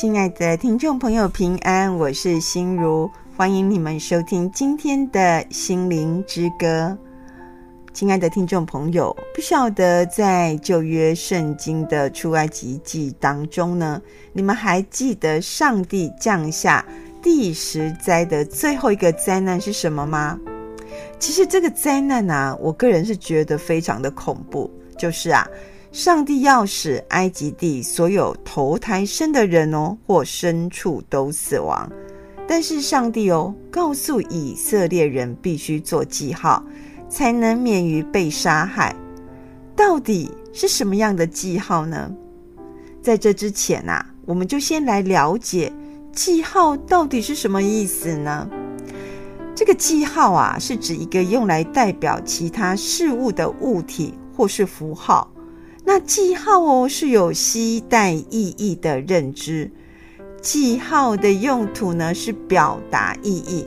亲爱的听众朋友，平安，我是心如，欢迎你们收听今天的心灵之歌。亲爱的听众朋友，不晓得在旧约圣经的出埃及记当中呢，你们还记得上帝降下第十灾的最后一个灾难是什么吗？其实这个灾难呢、我个人是觉得非常的恐怖，就是啊。上帝要使埃及地所有头胎生的人哦，或牲畜都死亡，但是上帝哦，告诉以色列人必须做记号，才能免于被杀害。到底是什么样的记号呢？在这之前啊，我们就先来了解记号到底是什么意思呢？这个记号啊，是指一个用来代表其他事物的物体或是符号。那记号哦，是有携带意义的认知。记号的用途呢，是表达意义。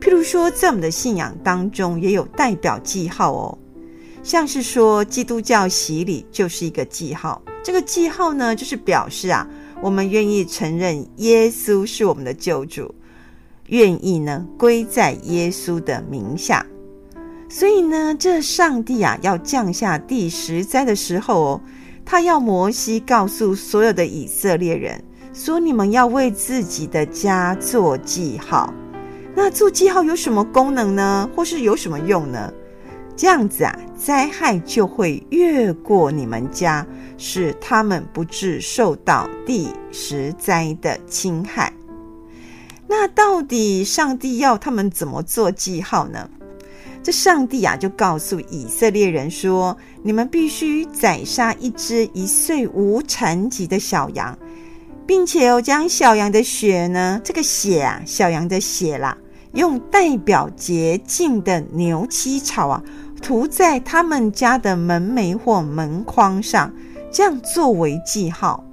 譬如说，在我们的信仰当中，也有代表记号哦。像是说，基督教洗礼就是一个记号。这个记号呢，就是表示啊，我们愿意承认耶稣是我们的救主，愿意呢归在耶稣的名下。所以呢，这上帝啊要降下第十灾的时候哦，他要摩西告诉所有的以色列人说：“你们要为自己的家做记号。”那做记号有什么功能呢？或是有什么用呢？这样子啊，灾害就会越过你们家，使他们不致受到第十灾的侵害。那到底上帝要他们怎么做记号呢？这上帝啊，就告诉以色列人说：“你们必须宰杀一只一岁无残疾的小羊，并且哦，将小羊的血呢，这个血啊，小羊的血啦，用代表洁净的牛膝草啊，涂在他们家的门楣或门框上，这样作为记号。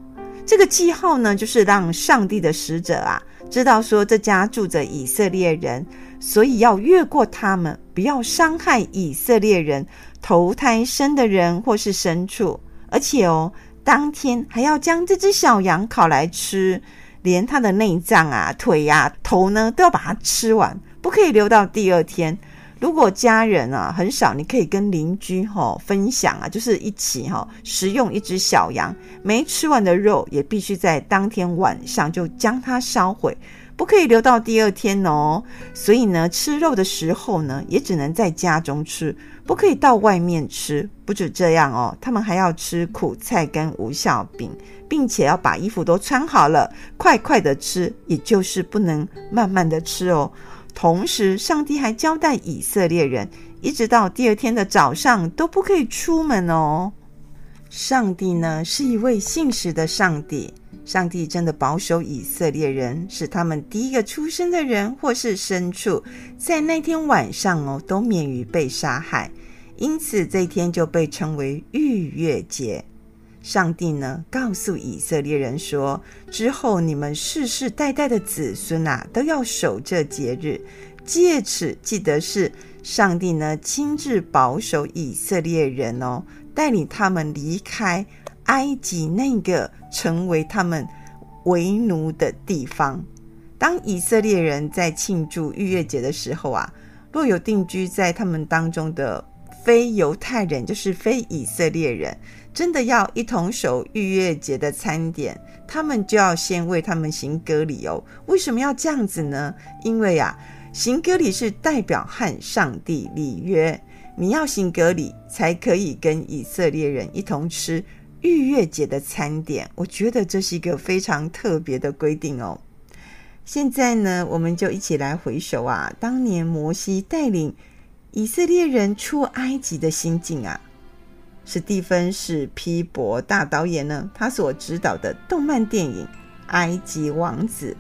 这个记号呢，就是让上帝的使者啊，知道说这家住着以色列人。”所以要越过他们，不要伤害以色列人投胎生的人或是牲畜，而且哦，当天还要将这只小羊烤来吃，连它的内脏啊、腿呀、头呢，都要把它吃完，不可以留到第二天。如果家人啊很少，你可以跟邻居哈分享啊，就是一起哈食用一只小羊，没吃完的肉也必须在当天晚上就将它烧毁。不可以留到第二天哦，所以呢，吃肉的时候呢，也只能在家中吃，不可以到外面吃。不止这样哦，他们还要吃苦菜跟无效饼，并且要把衣服都穿好了，快快的吃，也就是不能慢慢的吃哦。同时，上帝还交代以色列人，一直到第二天的早上都不可以出门哦。上帝呢，是一位信实的上帝。上帝真的保守以色列人，使他们第一个出生的人或是牲畜，在那天晚上哦，都免于被杀害。因此，这一天就被称为逾越节。上帝呢，告诉以色列人说：“之后你们世世代代的子孙啊，都要守这节日，借此记得是上帝呢亲自保守以色列人哦，带领他们离开。”埃及那个成为他们为奴的地方。当以色列人在庆祝逾越节的时候啊，若有定居在他们当中的非犹太人，就是非以色列人，真的要一同守逾越节的餐点，他们就要先为他们行割礼哦。为什么要这样子呢？因为啊，行割礼是代表和上帝立约，你要行割礼才可以跟以色列人一同吃。逾越节的餐点，我觉得这是一个非常特别的规定哦。现在呢，我们就一起来回首啊，当年摩西带领以色列人出埃及的心境啊。史蒂芬史匹柏大导演呢，他所指导的动漫电影《埃及王子》，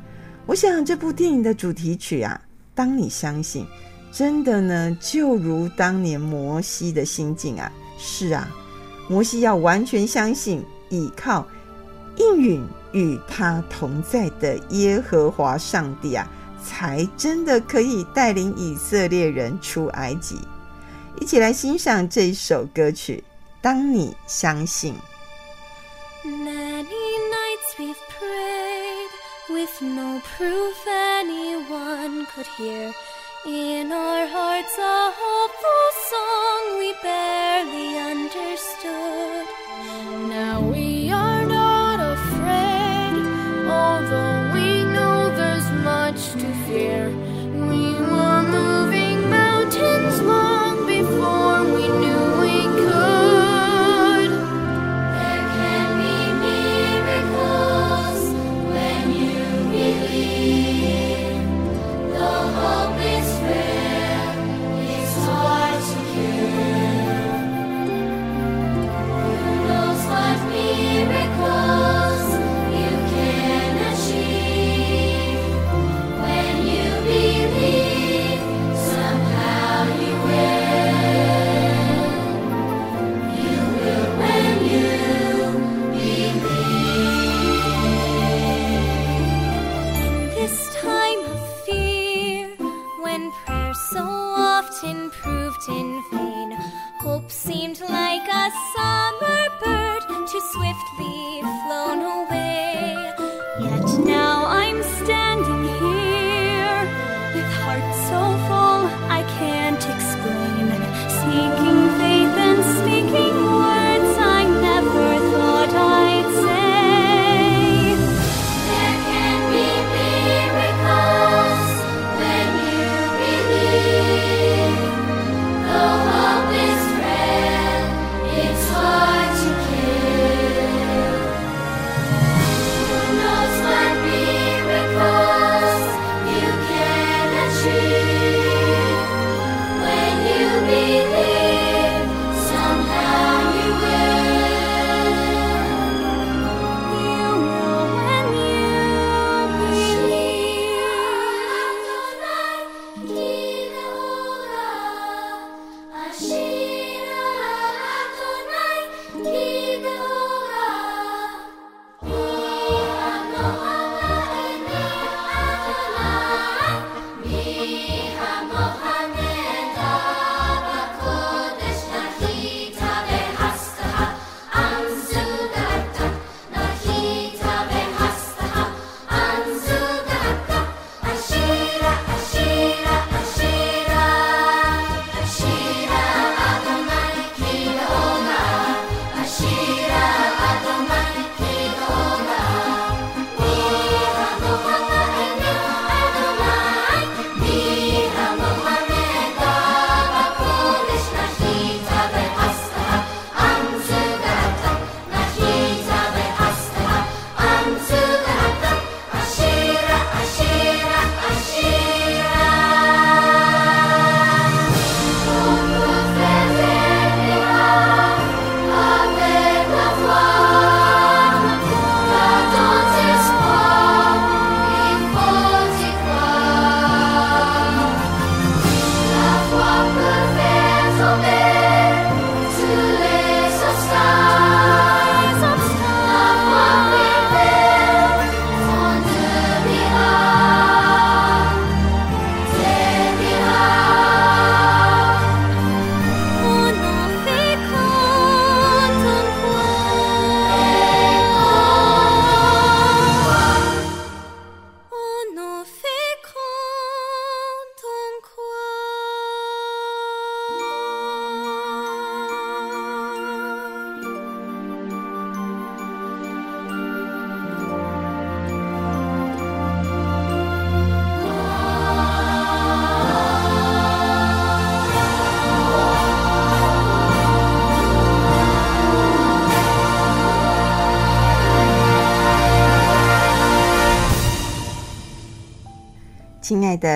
我想这部电影的主题曲啊，当你相信，真的呢，就如当年摩西的心境啊，是啊。摩西要完全相信，倚靠应允与他同在的耶和华上帝啊，才真的可以带领以色列人出埃及。一起来欣赏这首歌曲。当你相信。Many nights we've prayed with no proof anyone could hear. In our hearts a hopeful song we barely understood. Now we are not afraid, although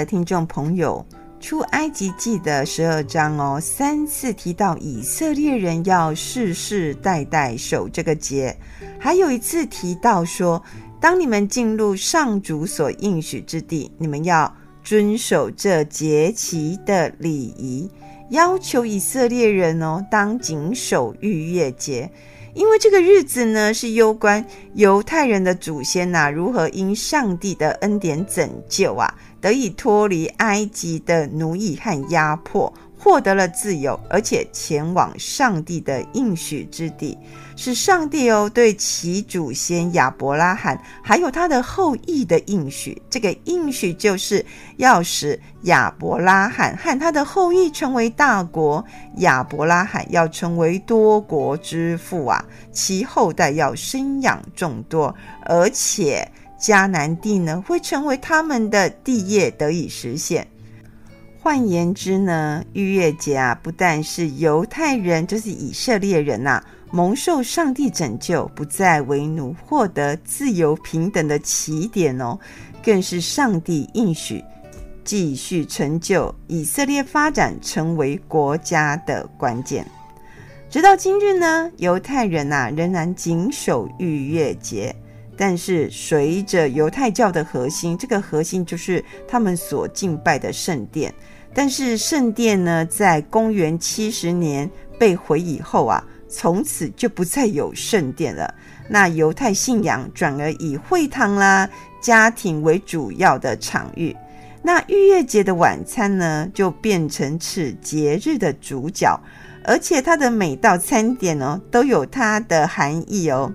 听众朋友，出埃及记的十二章哦，三次提到以色列人要世世代代守这个节，还有一次提到说，当你们进入上主所应许之地，你们要遵守这节期的礼仪，要求以色列人哦，当谨守逾越节。因为这个日子呢，是攸关犹太人的祖先呐、如何因上帝的恩典拯救啊，得以脱离埃及的奴役和压迫，获得了自由，而且前往上帝的应许之地，是上帝哦对其祖先亚伯拉罕还有他的后裔的应许。这个应许就是要使亚伯拉罕和他的后裔成为大国，亚伯拉罕要成为多国之父啊，其后代要生养众多，而且迦南地呢会成为他们的地业，得以实现。换言之呢，逾越节啊，不但是犹太人，就是以色列人呐、蒙受上帝拯救，不再为奴，获得自由平等的起点哦，更是上帝应许继续成就以色列发展成为国家的关键。直到今日呢，犹太人呐、仍然谨守逾越节。但是随着犹太教的核心，这个核心就是他们所敬拜的圣殿。但是圣殿呢，在公元七十年被毁以后啊，从此就不再有圣殿了。那犹太信仰转而以会堂啦、家庭为主要的场域。那逾越节的晚餐呢，就变成此节日的主角，而且它的每道餐点哦，都有它的含义哦。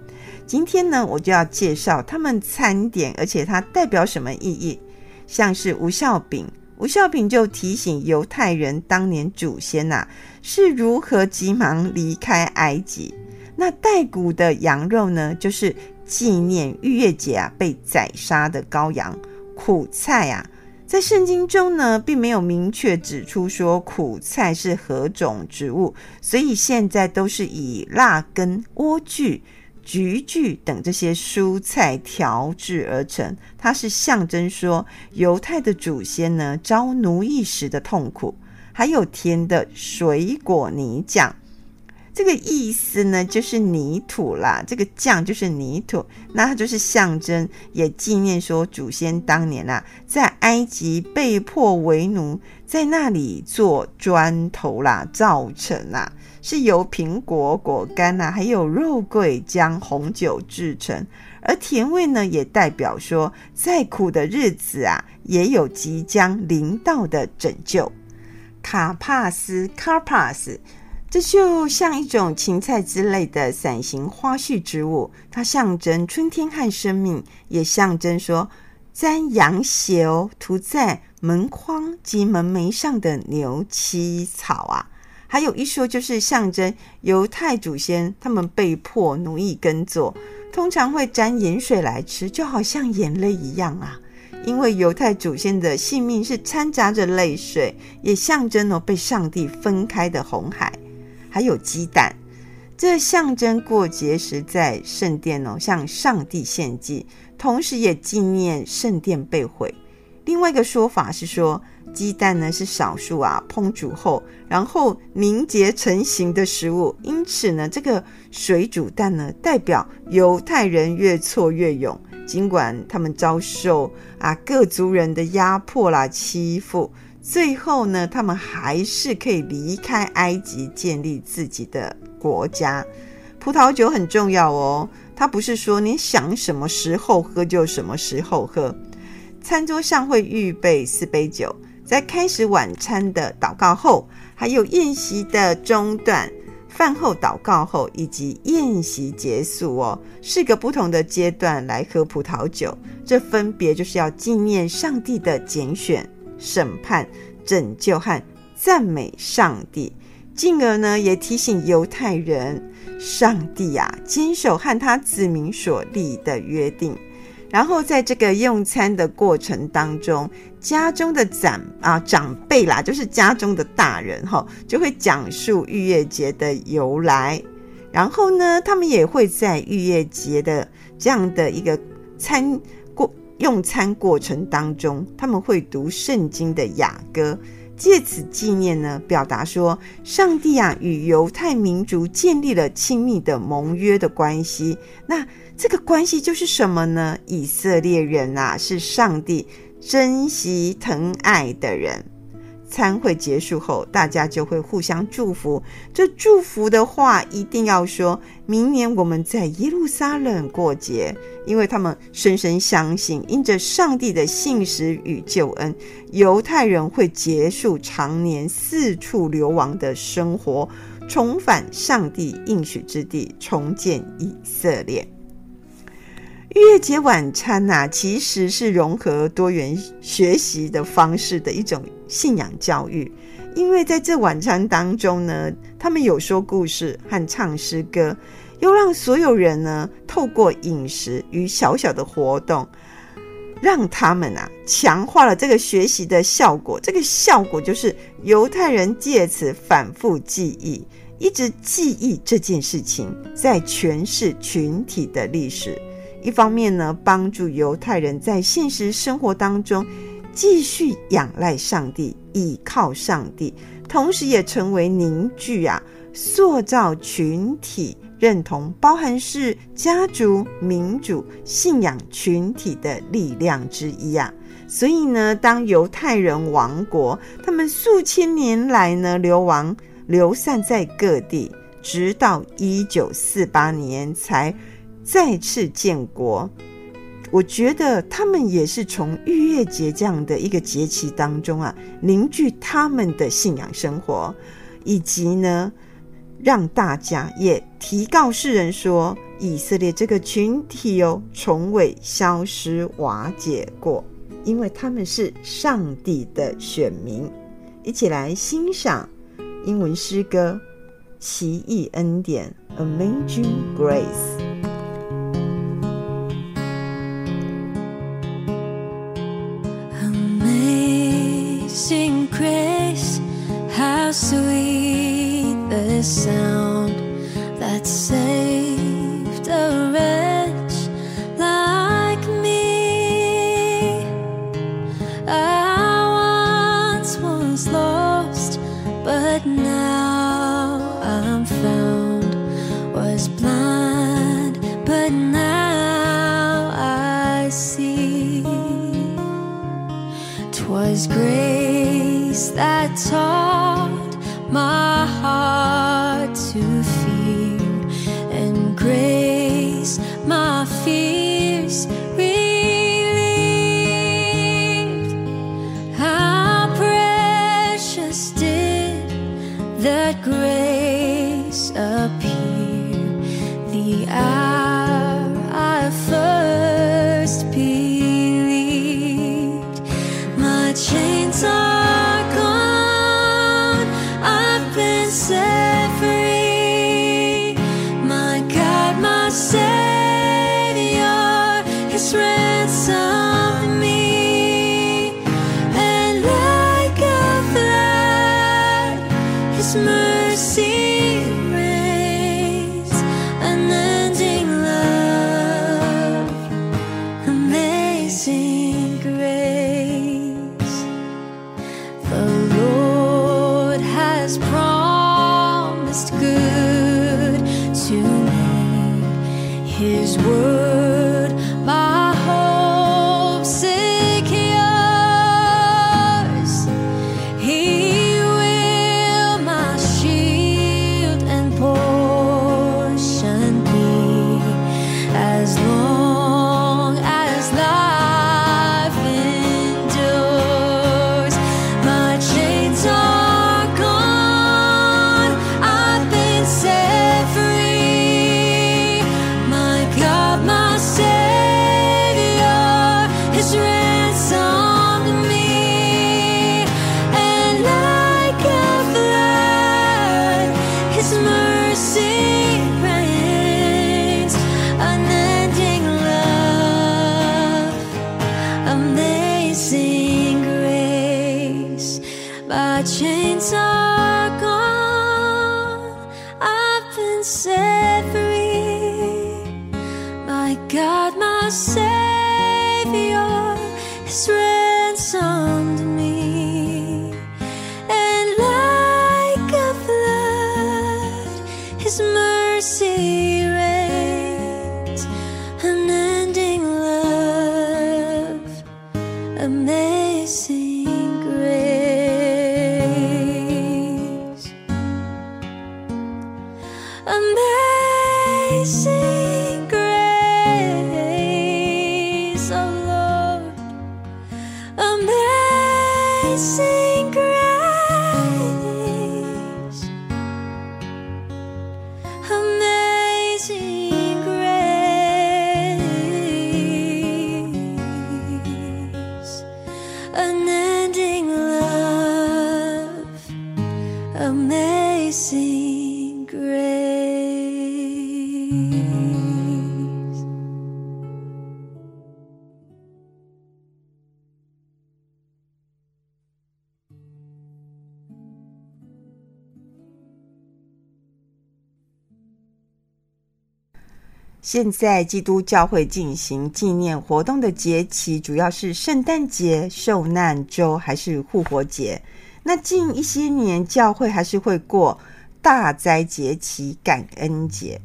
今天呢，我就要介绍他们餐点，而且它代表什么意义。像是无效饼，无酵饼就提醒犹太人当年祖先呐、啊、是如何急忙离开埃及。那带骨的羊肉呢，就是纪念逾越节啊被宰杀的羔羊。苦菜啊，在圣经中呢，并没有明确指出说苦菜是何种植物，所以现在都是以辣根、莴苣。菊苣等这些蔬菜调制而成，它是象征说犹太的祖先呢遭奴役时的痛苦。还有甜的水果泥酱，这个意思呢就是泥土啦，这个酱就是泥土，那它就是象征，也纪念说祖先当年啊在埃及被迫为奴，在那里做砖头啦造成啦。是由苹果、果干呐、还有肉桂将红酒制成，而甜味呢，也代表说，再苦的日子啊，也有即将临到的拯救。卡帕斯 （Karpas） 这就像一种芹菜之类的伞形花絮植物，它象征春天和生命，也象征说沾羊血哦，涂在门框及门楣上的牛膝草啊。还有一说，就是象征犹太祖先他们被迫奴役耕作，通常会沾盐水来吃，就好像眼泪一样啊。因为犹太祖先的性命是掺杂着泪水，也象征了被上帝分开的红海。还有鸡蛋，这象征过节时在圣殿哦向上帝献祭，同时也纪念圣殿被毁。另外一个说法是说，鸡蛋呢是少数啊烹煮后然后凝结成型的食物，因此呢，这个水煮蛋呢代表犹太人越挫越勇，尽管他们遭受啊各族人的压迫啦欺负，最后呢，他们还是可以离开埃及，建立自己的国家。葡萄酒很重要哦，它不是说你想什么时候喝就什么时候喝。餐桌上会预备四杯酒，在开始晚餐的祷告后，还有宴席的中段、饭后祷告后以及宴席结束哦，四个不同的阶段来喝葡萄酒。这分别就是要纪念上帝的拣选、审判、拯救和赞美上帝，进而呢也提醒犹太人，上帝啊坚守和他子民所立的约定。然后在这个用餐的过程当中，家中的长啊长辈啦，就是家中的大人哈，就会讲述逾越节的由来。然后呢，他们也会在逾越节的这样的一个餐过用餐过程当中，他们会读圣经的雅歌，借此纪念呢，表达说上帝啊与犹太民族建立了亲密的盟约的关系。那这个关系就是什么呢？以色列人啊，是上帝珍惜疼爱的人。餐会结束后，大家就会互相祝福。这祝福的话一定要说，明年我们在耶路撒冷过节，因为他们深深相信，因着上帝的信实与救恩，犹太人会结束常年四处流亡的生活，重返上帝应许之地，重建以色列。逾越节晚餐呐、啊，其实是融合多元学习的方式的一种信仰教育。因为在这晚餐当中呢，他们有说故事和唱诗歌，又让所有人呢透过饮食与小小的活动，让他们啊强化了这个学习的效果。这个效果就是犹太人借此反复记忆，一直记忆这件事情，在诠释群体的历史。一方面呢，帮助犹太人在现实生活当中继续仰赖上帝、倚靠上帝，同时也成为凝聚啊、塑造群体认同、包含是家族、民主、信仰群体的力量之一啊。所以呢，当犹太人亡国，他们数千年来呢流亡、流散在各地，直到一九四八年才。再次建国，我觉得他们也是从逾越节这样的一个节期当中啊，凝聚他们的信仰生活，以及呢，让大家也提告世人说，以色列这个群体哦，从未消失瓦解过，因为他们是上帝的选民。一起来欣赏英文诗歌《奇异恩典》（Amazing Grace）。grace, how sweet the sound that saved a wretch like me. I once was lost, but now I'm found, was blind, but now I see. Twas grace. 错。amazing. 现在基督教会进行纪念活动的节期，主要是圣诞节、受难周还是复活节？那近一些年，教会还是会过大斋节期、感恩节。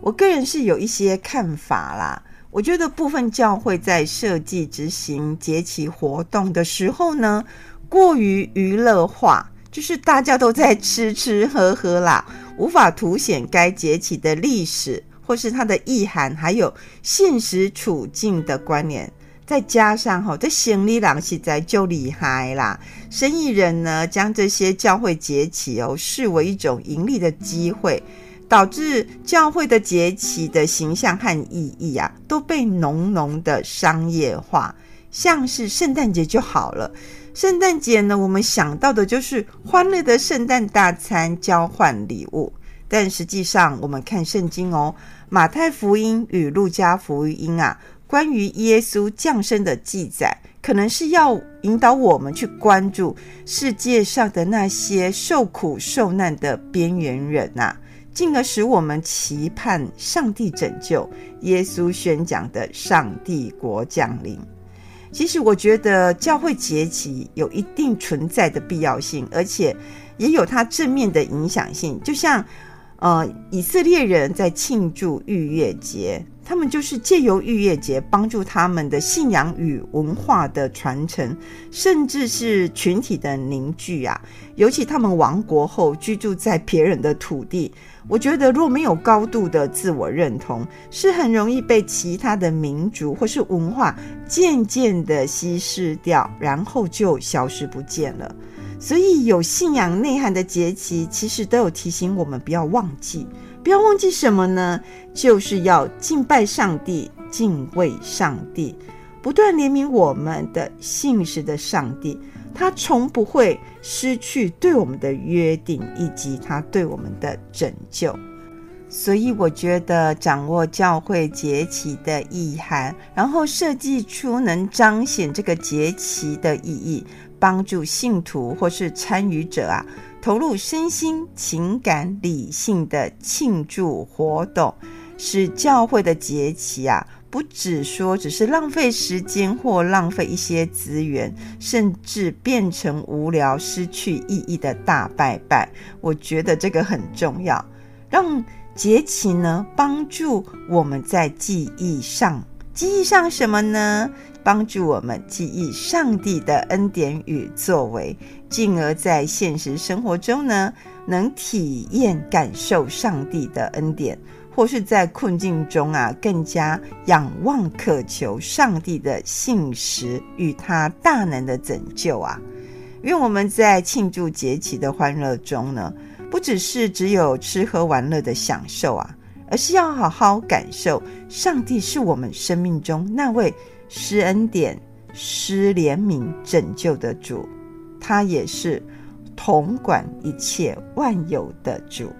我个人是有一些看法啦。我觉得部分教会在设计执行节期活动的时候呢，过于娱乐化，就是大家都在吃吃喝喝啦，无法凸显该节期的历史。或是它的意涵，还有现实处境的关联，再加上哈，这生意人实在就厉害啦。生意人呢，将这些教会节期哦视为一种盈利的机会，导致教会的节期的形象和意义啊，都被浓浓的商业化。像是圣诞节就好了，圣诞节呢，我们想到的就是欢乐的圣诞大餐，交换礼物。但实际上，我们看圣经哦，马太福音与路加福音啊，关于耶稣降生的记载，可能是要引导我们去关注世界上的那些受苦受难的边缘人呐、进而使我们期盼上帝拯救耶稣宣讲的上帝国降临。其实，我觉得教会节期有一定存在的必要性，而且也有它正面的影响性，就像。呃，以色列人在庆祝逾越节，他们就是借由逾越节帮助他们的信仰与文化的传承，甚至是群体的凝聚啊。尤其他们亡国后居住在别人的土地，我觉得若没有高度的自我认同，是很容易被其他的民族或是文化渐渐的稀释掉，然后就消失不见了。所以，有信仰内涵的节期，其实都有提醒我们不要忘记，不要忘记什么呢？就是要敬拜上帝，敬畏上帝，不断怜悯我们的信实的上帝，他从不会失去对我们的约定，以及他对我们的拯救。所以，我觉得掌握教会节期的意涵，然后设计出能彰显这个节期的意义。帮助信徒或是参与者啊，投入身心、情感、理性的庆祝活动，使教会的节期啊，不只说只是浪费时间或浪费一些资源，甚至变成无聊、失去意义的大拜拜。我觉得这个很重要，让节期呢，帮助我们在记忆上。记忆上什么呢？帮助我们记忆上帝的恩典与作为，进而在现实生活中呢，能体验感受上帝的恩典，或是在困境中啊，更加仰望渴求上帝的信实与他大能的拯救啊！愿我们在庆祝节期的欢乐中呢，不只是只有吃喝玩乐的享受啊。而是要好好感受，上帝是我们生命中那位施恩典、施怜悯、拯救的主，他也是统管一切万有的主。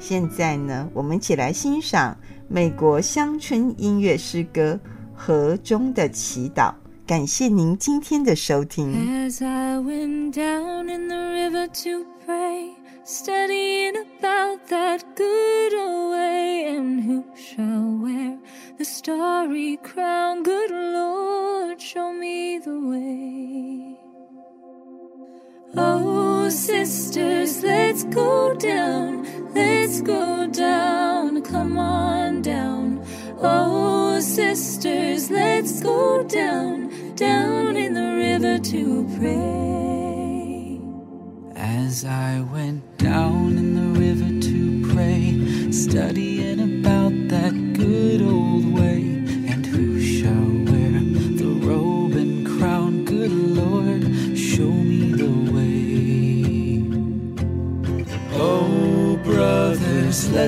现在呢，我们一起来欣赏美国乡村音乐诗歌《河中的祈祷》。感谢您今天的收听。As I went down in the river to pray, studying about that good old way, and who shall wear the starry crown? Good Lord, show me the way. Oh, sisters, let's go down, let's go down, come on down. Oh, sisters, let's go down, down in the river to pray.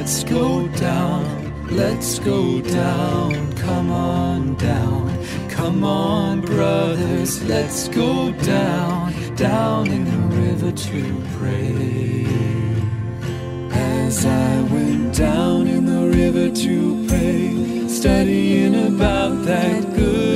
Let's go down. Let's go down. Come on down. Come on, brothers, let's go down, down in the river to pray. As I went down in the river to pray, studying about that good